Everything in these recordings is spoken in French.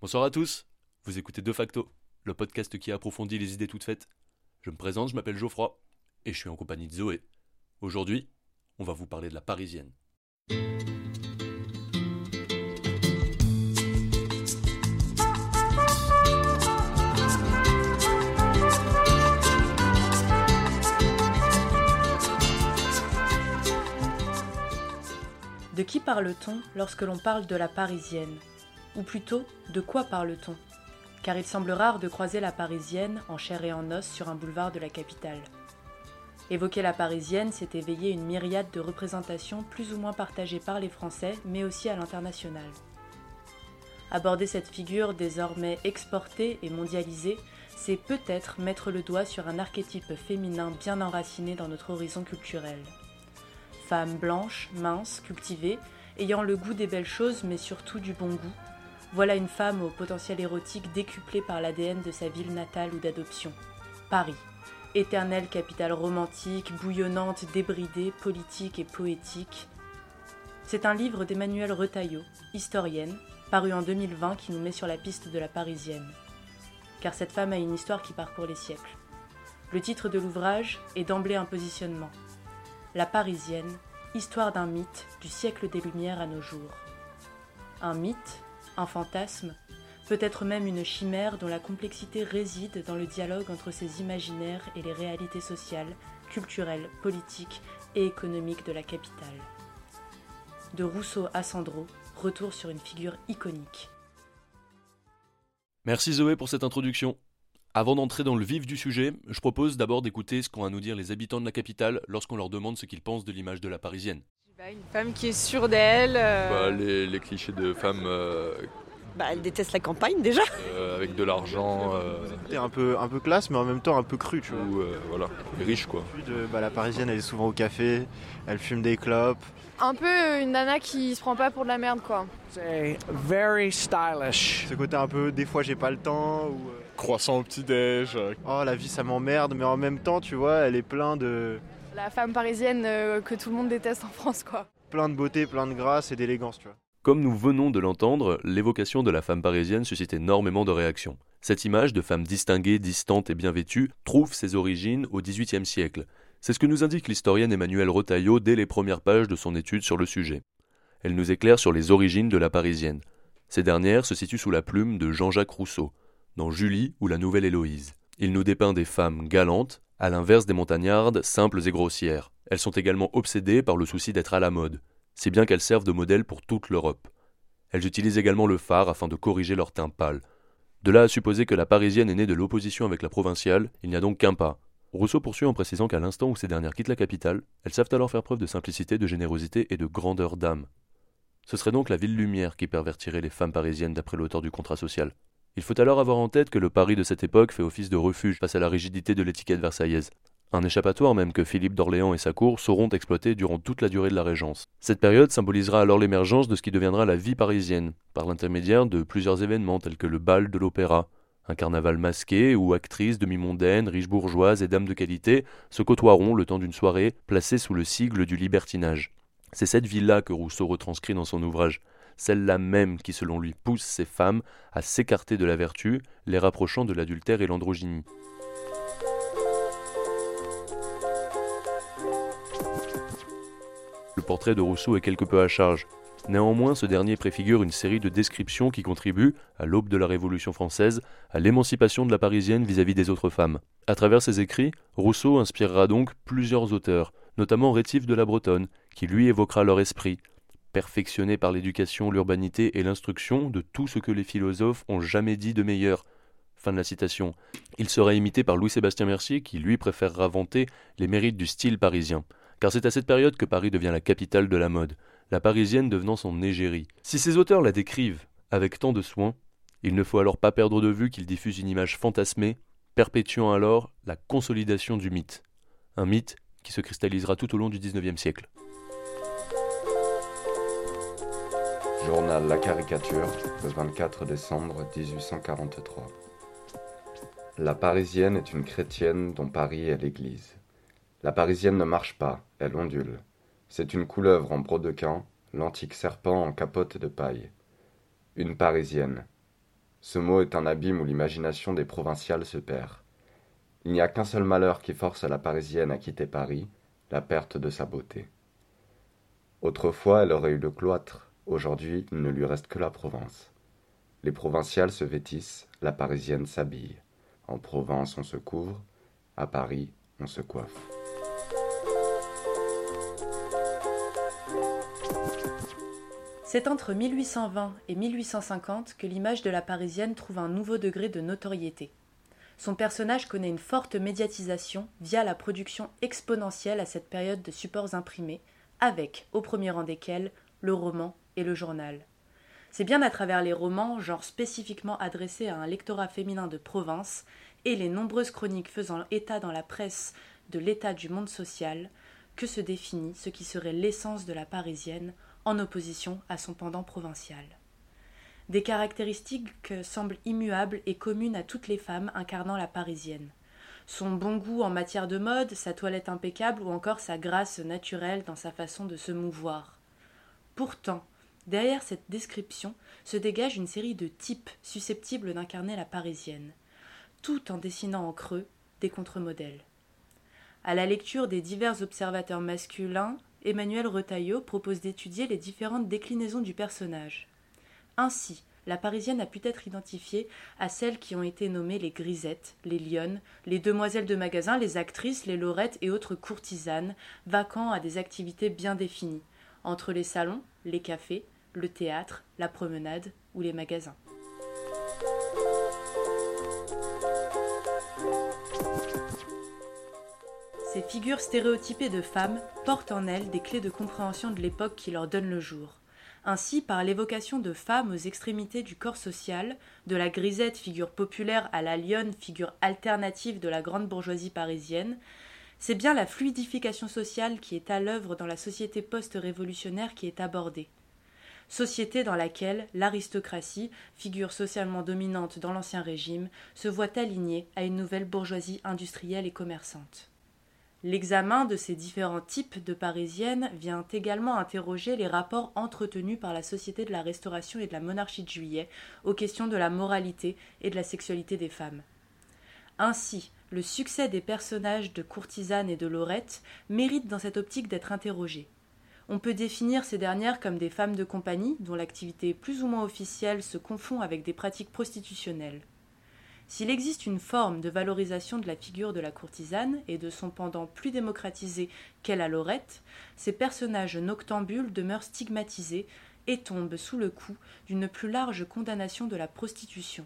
Bonsoir à tous, vous écoutez De facto, le podcast qui approfondit les idées toutes faites. Je me présente, je m'appelle Geoffroy, et je suis en compagnie de Zoé. Aujourd'hui, on va vous parler de la parisienne. De qui parle-t-on lorsque l'on parle de la Parisienne? Ou plutôt, de quoi parle-t-on? Car il semble rare de croiser la Parisienne en chair et en os sur un boulevard de la capitale. Évoquer la Parisienne, c'est éveiller une myriade de représentations plus ou moins partagées par les Français, mais aussi à l'international. Aborder cette figure désormais exportée et mondialisée, c'est peut-être mettre le doigt sur un archétype féminin bien enraciné dans notre horizon culturel femme blanche, mince, cultivée, ayant le goût des belles choses mais surtout du bon goût. Voilà une femme au potentiel érotique décuplé par l'ADN de sa ville natale ou d'adoption. Paris. Éternelle capitale romantique, bouillonnante, débridée, politique et poétique. C'est un livre d'Emmanuel Retailleau, historienne, paru en 2020 qui nous met sur la piste de la Parisienne. Car cette femme a une histoire qui parcourt les siècles. Le titre de l'ouvrage est d'emblée un positionnement. La Parisienne, histoire d'un mythe du siècle des Lumières à nos jours. Un mythe, un fantasme, peut-être même une chimère dont la complexité réside dans le dialogue entre ces imaginaires et les réalités sociales, culturelles, politiques et économiques de la capitale. De Rousseau à Sandro, retour sur une figure iconique. Merci Zoé pour cette introduction. Avant d'entrer dans le vif du sujet, je propose d'abord d'écouter ce qu'ont à nous dire les habitants de la capitale lorsqu'on leur demande ce qu'ils pensent de l'image de la parisienne. Une femme qui est sûre d'elle. euh, Bah, les, les clichés de femmes euh, Bah, elle déteste la campagne déjà. euh, avec de l'argent, euh, un peu, un peu classe, mais en même temps un peu cru, tu vois. ou euh, voilà, riche quoi. Bah, la parisienne, elle est souvent au café, elle fume des clopes. Un peu une nana qui se prend pas pour de la merde quoi. say very stylish. Ce côté un peu, des fois j'ai pas le temps, ou euh, Croissant au petit-déj. oh la vie ça m'emmerde, mais en même temps, tu vois, elle est plein de, La femme parisienne euh, que tout le monde déteste en France quoi. plein de beauté, plein de grâce et d'élégance, tu vois. Comme nous venons de l'entendre, l'évocation de la femme parisienne suscite énormément de réactions. Cette image de femme distinguée, distante et bien vêtue trouve ses origines au XVIIIe siècle. C'est ce que nous indique l'historienne Emmanuelle Rotaillot dès les premières pages de son étude sur le sujet. Elle nous éclaire sur les origines de la parisienne. Ces dernières se situent sous la plume de Jean-Jacques Rousseau, dans Julie ou la Nouvelle Héloïse. Il nous dépeint des femmes galantes, à l'inverse des montagnardes simples et grossières. Elles sont également obsédées par le souci d'être à la mode, si bien qu'elles servent de modèle pour toute l'Europe. Elles utilisent également le phare afin de corriger leur teint pâle. De là à supposer que la parisienne est née de l'opposition avec la provinciale, il n'y a donc qu'un pas. Rousseau poursuit en précisant qu'à l'instant où ces dernières quittent la capitale, elles savent alors faire preuve de simplicité, de générosité et de grandeur d'âme. Ce serait donc la ville lumière qui pervertirait les femmes parisiennes d'après l'auteur du contrat social. Il faut alors avoir en tête que le Paris de cette époque fait office de refuge face à la rigidité de l'étiquette versaillaise. Un échappatoire même que Philippe d'Orléans et sa cour sauront exploiter durant toute la durée de la Régence. Cette période symbolisera alors l'émergence de ce qui deviendra la vie parisienne, par l'intermédiaire de plusieurs événements tels que le bal de l'opéra, un carnaval masqué où actrices demi-mondaines, riches bourgeoises et dames de qualité se côtoieront le temps d'une soirée placée sous le sigle du libertinage. C'est cette vie-là que Rousseau retranscrit dans son ouvrage, celle-là même qui selon lui pousse ces femmes à s'écarter de la vertu, les rapprochant de l'adultère et l'androgynie. Le portrait de Rousseau est quelque peu à charge. Néanmoins, ce dernier préfigure une série de descriptions qui contribuent, à l'aube de la Révolution française, à l'émancipation de la Parisienne vis-à-vis des autres femmes. À travers ses écrits, Rousseau inspirera donc plusieurs auteurs, notamment Rétif de la Bretonne, qui lui évoquera leur esprit, perfectionné par l'éducation, l'urbanité et l'instruction de tout ce que les philosophes ont jamais dit de meilleur. Fin de la citation. Il sera imité par Louis-Sébastien Mercier, qui lui préférera vanter les mérites du style parisien. Car c'est à cette période que Paris devient la capitale de la mode, la parisienne devenant son égérie. Si ces auteurs la décrivent avec tant de soin, il ne faut alors pas perdre de vue qu'ils diffusent une image fantasmée, perpétuant alors la consolidation du mythe. Un mythe qui se cristallisera tout au long du XIXe siècle. Journal La Caricature, le 24 décembre 1843. La Parisienne est une chrétienne dont Paris est l'église. La Parisienne ne marche pas, elle ondule. C'est une couleuvre en brodequin, l'antique serpent en capote de paille. Une Parisienne. Ce mot est un abîme où l'imagination des provinciales se perd. Il n'y a qu'un seul malheur qui force la Parisienne à quitter Paris, la perte de sa beauté. Autrefois, elle aurait eu le cloître, aujourd'hui, il ne lui reste que la Provence. Les provinciales se vêtissent, la Parisienne s'habille. En Provence, on se couvre, à Paris, on se coiffe. C'est entre 1820 et 1850 que l'image de la Parisienne trouve un nouveau degré de notoriété. Son personnage connaît une forte médiatisation via la production exponentielle à cette période de supports imprimés, avec, au premier rang desquels, le roman et le journal. C'est bien à travers les romans, genre spécifiquement adressés à un lectorat féminin de province, et les nombreuses chroniques faisant état dans la presse de l'état du monde social, que se définit ce qui serait l'essence de la Parisienne en opposition à son pendant provincial. Des caractéristiques semblent immuables et communes à toutes les femmes incarnant la Parisienne. Son bon goût en matière de mode, sa toilette impeccable ou encore sa grâce naturelle dans sa façon de se mouvoir. Pourtant, derrière cette description se dégage une série de types susceptibles d'incarner la Parisienne, tout en dessinant en creux des contre-modèles. À la lecture des divers observateurs masculins, Emmanuel Retailleau propose d'étudier les différentes déclinaisons du personnage. Ainsi, la Parisienne a pu être identifiée à celles qui ont été nommées les grisettes, les lionnes, les demoiselles de magasin, les actrices, les lorettes et autres courtisanes, vacant à des activités bien définies, entre les salons, les cafés, le théâtre, la promenade ou les magasins. Ces figures stéréotypées de femmes portent en elles des clés de compréhension de l'époque qui leur donne le jour. Ainsi, par l'évocation de femmes aux extrémités du corps social, de la grisette, figure populaire, à la lionne, figure alternative de la grande bourgeoisie parisienne, c'est bien la fluidification sociale qui est à l'œuvre dans la société post-révolutionnaire qui est abordée. Société dans laquelle l'aristocratie, figure socialement dominante dans l'Ancien Régime, se voit alignée à une nouvelle bourgeoisie industrielle et commerçante. L'examen de ces différents types de parisiennes vient également interroger les rapports entretenus par la société de la Restauration et de la monarchie de Juillet aux questions de la moralité et de la sexualité des femmes. Ainsi, le succès des personnages de courtisanes et de Laurette mérite dans cette optique d'être interrogé. On peut définir ces dernières comme des femmes de compagnie dont l'activité plus ou moins officielle se confond avec des pratiques prostitutionnelles. S'il existe une forme de valorisation de la figure de la courtisane et de son pendant plus démocratisé qu'est la Lorette, ces personnages noctambules demeurent stigmatisés et tombent sous le coup d'une plus large condamnation de la prostitution.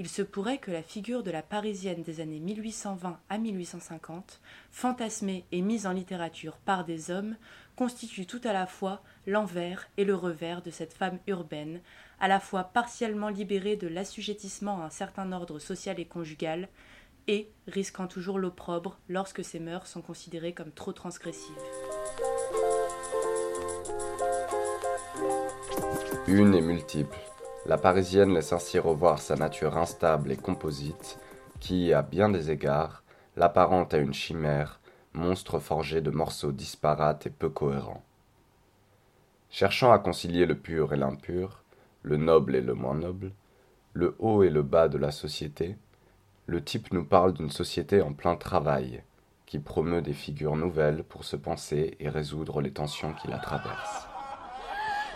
Il se pourrait que la figure de la Parisienne des années 1820 à 1850, fantasmée et mise en littérature par des hommes, constitue tout à la fois l'envers et le revers de cette femme urbaine, à la fois partiellement libérée de l'assujettissement à un certain ordre social et conjugal, et risquant toujours l'opprobre lorsque ses mœurs sont considérées comme trop transgressives. Une et multiple. La Parisienne laisse ainsi revoir sa nature instable et composite, qui, à bien des égards, l'apparente à une chimère, monstre forgé de morceaux disparates et peu cohérents. Cherchant à concilier le pur et l'impur, le noble et le moins noble, le haut et le bas de la société, le type nous parle d'une société en plein travail, qui promeut des figures nouvelles pour se penser et résoudre les tensions qui la traversent.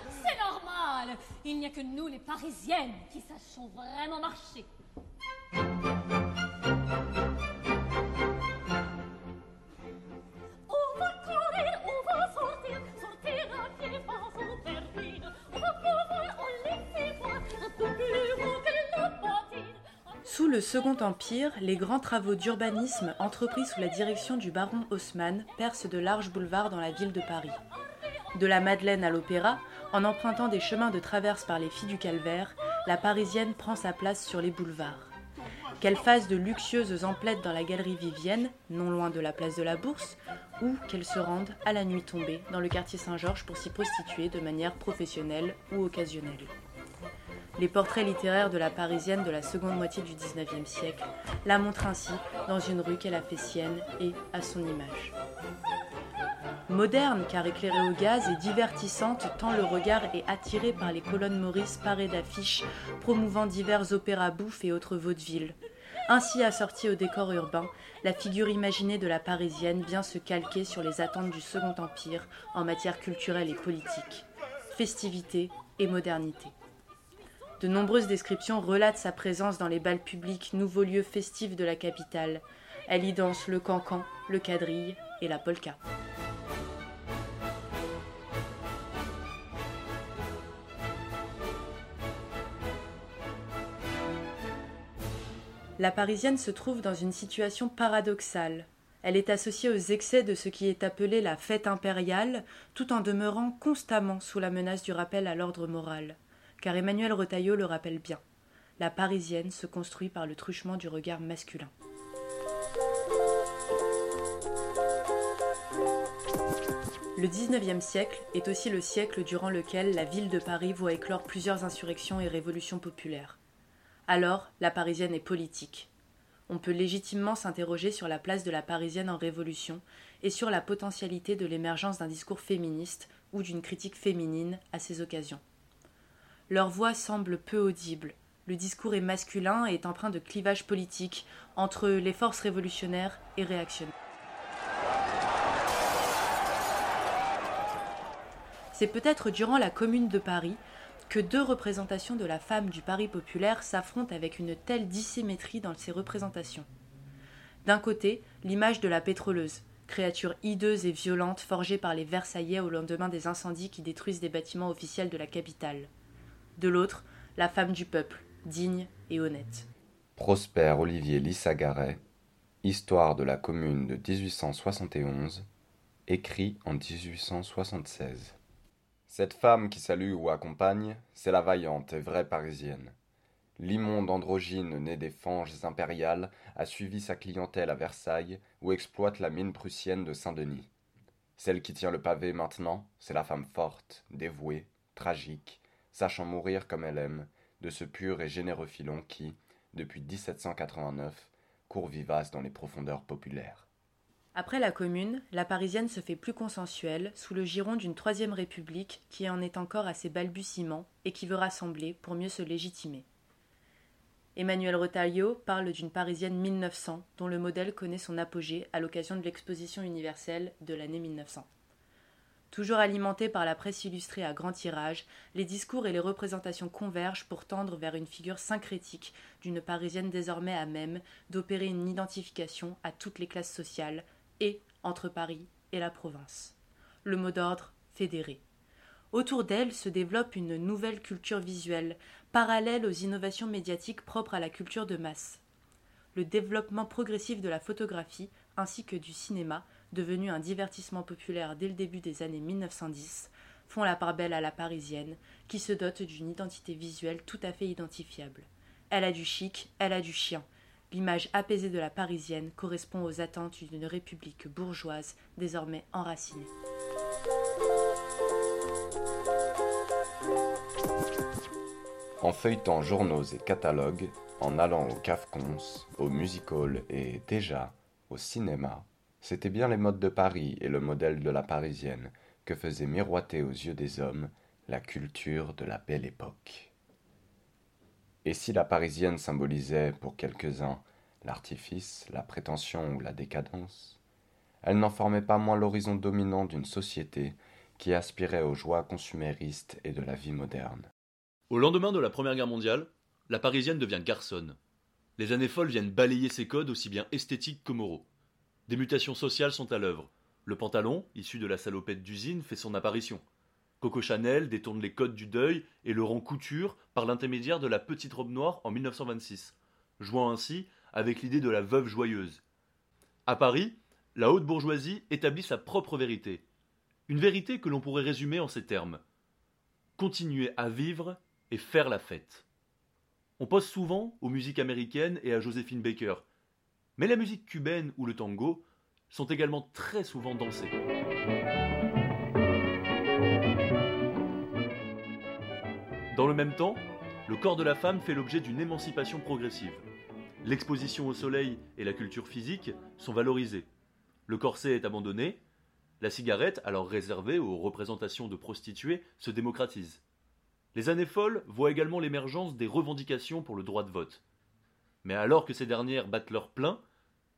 C'est normal Il n'y a que nous, les Parisiennes, qui sachons vraiment marcher. Sous le Second Empire, les grands travaux d'urbanisme entrepris sous la direction du baron Haussmann percent de larges boulevards dans la ville de Paris. De la Madeleine à l'Opéra, en empruntant des chemins de traverse par les filles du Calvaire, la Parisienne prend sa place sur les boulevards. Qu'elle fasse de luxueuses emplettes dans la galerie Vivienne, non loin de la place de la Bourse, ou qu'elle se rende à la nuit tombée dans le quartier Saint-Georges pour s'y prostituer de manière professionnelle ou occasionnelle. Les portraits littéraires de la Parisienne de la seconde moitié du XIXe siècle la montrent ainsi dans une rue qu'elle a fait sienne et à son image. Moderne car éclairée au gaz et divertissante tant le regard est attiré par les colonnes Maurice parées d'affiches promouvant divers opéras bouffes et autres vaudevilles. Ainsi assortie au décor urbain, la figure imaginée de la Parisienne vient se calquer sur les attentes du Second Empire en matière culturelle et politique, festivité et modernité. De nombreuses descriptions relatent sa présence dans les bals publics, nouveaux lieux festifs de la capitale. Elle y danse le cancan, le quadrille et la polka. La Parisienne se trouve dans une situation paradoxale. Elle est associée aux excès de ce qui est appelé la fête impériale, tout en demeurant constamment sous la menace du rappel à l'ordre moral. Car Emmanuel Retailleau le rappelle bien. La Parisienne se construit par le truchement du regard masculin. Le XIXe siècle est aussi le siècle durant lequel la ville de Paris voit éclore plusieurs insurrections et révolutions populaires. Alors, la Parisienne est politique. On peut légitimement s'interroger sur la place de la Parisienne en révolution et sur la potentialité de l'émergence d'un discours féministe ou d'une critique féminine à ces occasions. Leur voix semble peu audible. Le discours est masculin et est empreint de clivage politique entre les forces révolutionnaires et réactionnaires. C'est peut-être durant la Commune de Paris que deux représentations de la femme du Paris populaire s'affrontent avec une telle dissymétrie dans ces représentations. D'un côté, l'image de la pétroleuse, créature hideuse et violente forgée par les Versaillais au lendemain des incendies qui détruisent des bâtiments officiels de la capitale. De l'autre, la femme du peuple, digne et honnête. Prosper Olivier Lissagaret, Histoire de la Commune de 1871, écrit en 1876. Cette femme qui salue ou accompagne, c'est la vaillante et vraie parisienne. L'immonde androgyne né des fanges impériales a suivi sa clientèle à Versailles où exploite la mine prussienne de Saint-Denis. Celle qui tient le pavé maintenant, c'est la femme forte, dévouée, tragique, sachant mourir comme elle aime, de ce pur et généreux filon qui, depuis 1789, court vivace dans les profondeurs populaires. Après la Commune, la Parisienne se fait plus consensuelle, sous le giron d'une Troisième République qui en est encore à ses balbutiements et qui veut rassembler pour mieux se légitimer. Emmanuel Retailleau parle d'une Parisienne 1900 dont le modèle connaît son apogée à l'occasion de l'exposition universelle de l'année 1900. Toujours alimentés par la presse illustrée à grand tirage, les discours et les représentations convergent pour tendre vers une figure syncrétique d'une Parisienne désormais à même d'opérer une identification à toutes les classes sociales, et entre Paris et la province. Le mot d'ordre fédéré. Autour d'elle se développe une nouvelle culture visuelle, parallèle aux innovations médiatiques propres à la culture de masse. Le développement progressif de la photographie ainsi que du cinéma, devenu un divertissement populaire dès le début des années 1910, font la part belle à la parisienne, qui se dote d'une identité visuelle tout à fait identifiable. Elle a du chic, elle a du chien, L'image apaisée de la Parisienne correspond aux attentes d'une république bourgeoise désormais enracinée. En feuilletant journaux et catalogues, en allant au cafcons, au music hall et déjà au cinéma, c'était bien les modes de Paris et le modèle de la Parisienne que faisait miroiter aux yeux des hommes la culture de la belle époque. Et si la Parisienne symbolisait, pour quelques-uns, l'artifice, la prétention ou la décadence, elle n'en formait pas moins l'horizon dominant d'une société qui aspirait aux joies consuméristes et de la vie moderne. Au lendemain de la Première Guerre mondiale, la Parisienne devient garçonne. Les années folles viennent balayer ses codes aussi bien esthétiques que moraux. Des mutations sociales sont à l'œuvre. Le pantalon, issu de la salopette d'usine, fait son apparition. Coco Chanel détourne les codes du deuil et le rend couture par l'intermédiaire de la petite robe noire en 1926, jouant ainsi avec l'idée de la veuve joyeuse. À Paris, la haute bourgeoisie établit sa propre vérité. Une vérité que l'on pourrait résumer en ces termes. Continuer à vivre et faire la fête. On pense souvent aux musiques américaines et à Josephine Baker, mais la musique cubaine ou le tango sont également très souvent dansées. Dans le même temps, le corps de la femme fait l'objet d'une émancipation progressive. L'exposition au soleil et la culture physique sont valorisées. Le corset est abandonné, la cigarette, alors réservée aux représentations de prostituées, se démocratise. Les années folles voient également l'émergence des revendications pour le droit de vote. Mais alors que ces dernières battent leur plein,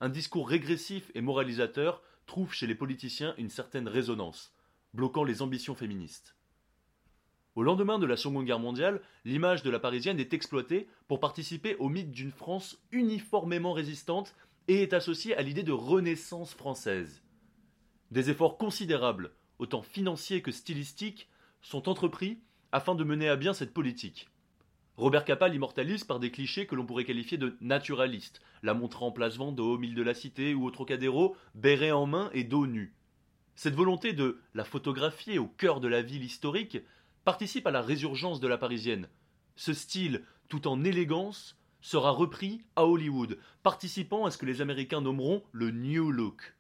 un discours régressif et moralisateur trouve chez les politiciens une certaine résonance, bloquant les ambitions féministes. Au lendemain de la Seconde Guerre mondiale, l'image de la Parisienne est exploitée pour participer au mythe d'une France uniformément résistante et est associée à l'idée de renaissance française. Des efforts considérables, autant financiers que stylistiques, sont entrepris afin de mener à bien cette politique. Robert Capa l'immortalise par des clichés que l'on pourrait qualifier de naturalistes, la montrant en place Vendôme, île de la Cité ou au Trocadéro, béret en main et dos nu. Cette volonté de la photographier au cœur de la ville historique participe à la résurgence de la parisienne. Ce style, tout en élégance, sera repris à Hollywood, participant à ce que les Américains nommeront le New Look.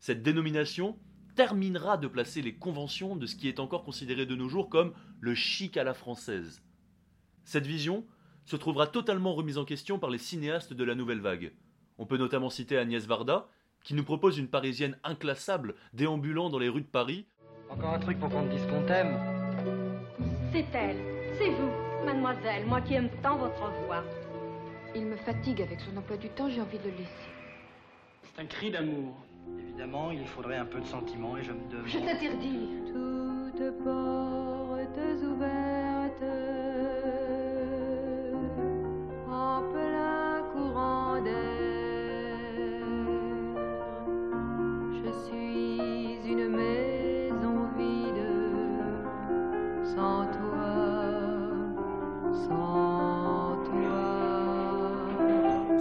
Cette dénomination terminera de placer les conventions de ce qui est encore considéré de nos jours comme le chic à la française. Cette vision se trouvera totalement remise en question par les cinéastes de la nouvelle vague. On peut notamment citer Agnès Varda, qui nous propose une parisienne inclassable déambulant dans les rues de Paris. Encore un truc pour qu'on te dise qu'on t'aime. C'est elle, c'est vous, mademoiselle, moi qui aime tant votre voix. Il me fatigue avec son emploi du temps, j'ai envie de le laisser. C'est un cri d'amour. Évidemment, il faudrait un peu de sentiment et je me demande. Je t'interdis. Toutes portes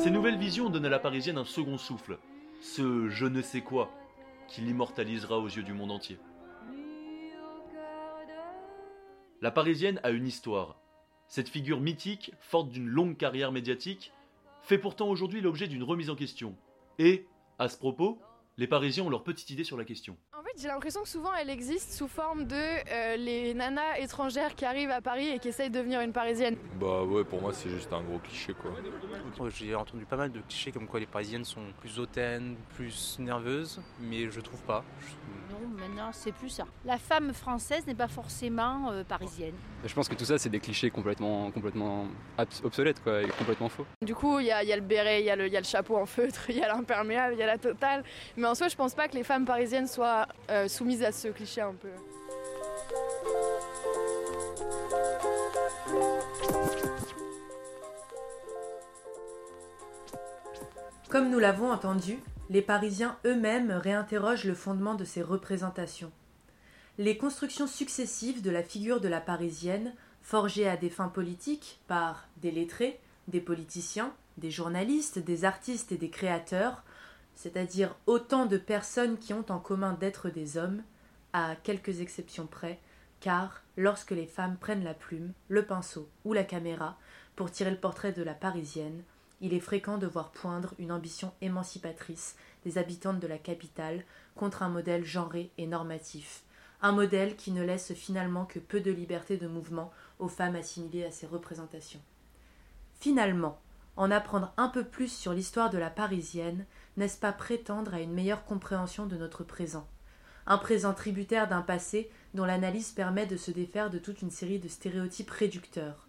Ces nouvelles visions donnent à la Parisienne un second souffle, ce je ne sais quoi, qui l'immortalisera aux yeux du monde entier. La Parisienne a une histoire. Cette figure mythique, forte d'une longue carrière médiatique, fait pourtant aujourd'hui l'objet d'une remise en question. Et, à ce propos, les Parisiens ont leur petite idée sur la question. J'ai l'impression que souvent elle existe sous forme de euh, les nanas étrangères qui arrivent à Paris et qui essayent de devenir une parisienne. Bah ouais, pour moi c'est juste un gros cliché quoi. J'ai entendu pas mal de clichés comme quoi les parisiennes sont plus hautaines, plus nerveuses, mais je trouve pas. Non, maintenant c'est plus ça. La femme française n'est pas forcément euh, parisienne. Je pense que tout ça c'est des clichés complètement, complètement obsolètes quoi, et complètement faux. Du coup, il y, a il y a le béret, il y, a le- il y a le chapeau en feutre, il y a l'imperméable, il y a la totale. Mais en soi, je pense pas que les femmes parisiennes soient euh, soumises à ce cliché un peu. Comme nous l'avons entendu, les Parisiens eux-mêmes réinterrogent le fondement de ces représentations. Les constructions successives de la figure de la Parisienne, forgées à des fins politiques par des lettrés, des politiciens, des journalistes, des artistes et des créateurs, c'est-à-dire autant de personnes qui ont en commun d'être des hommes, à quelques exceptions près, car lorsque les femmes prennent la plume, le pinceau ou la caméra pour tirer le portrait de la Parisienne, il est fréquent de voir poindre une ambition émancipatrice des habitantes de la capitale contre un modèle genré et normatif, un modèle qui ne laisse finalement que peu de liberté de mouvement aux femmes assimilées à ces représentations. Finalement, en apprendre un peu plus sur l'histoire de la Parisienne, n'est-ce pas prétendre à une meilleure compréhension de notre présent? Un présent tributaire d'un passé dont l'analyse permet de se défaire de toute une série de stéréotypes réducteurs.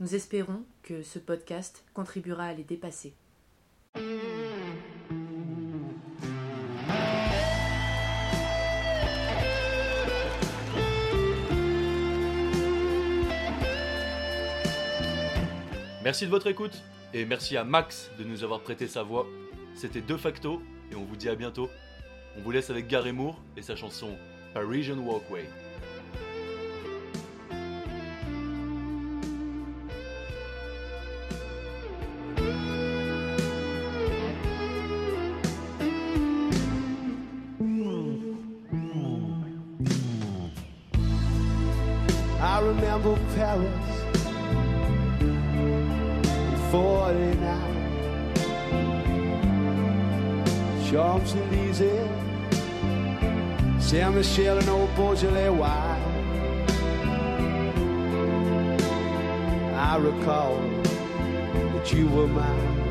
Nous espérons que ce podcast contribuera à les dépasser. Merci de votre écoute et merci à Max de nous avoir prêté sa voix. C'était De facto et on vous dit à bientôt. On vous laisse avec Gary Moore et sa chanson Parisian Walkway. Beaujolais wine I recall that you were mine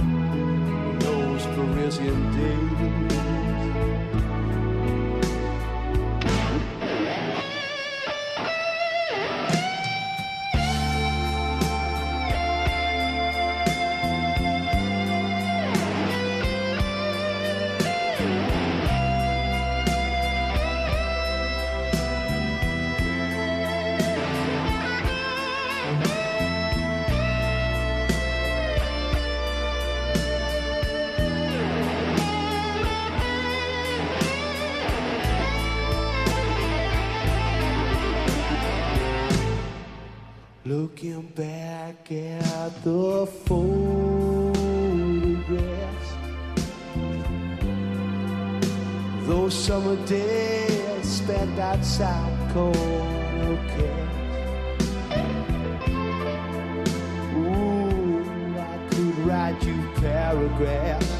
in those Parisian days Looking back at the photographs, those summer days spent outside cafes. Ooh, I could write you paragraphs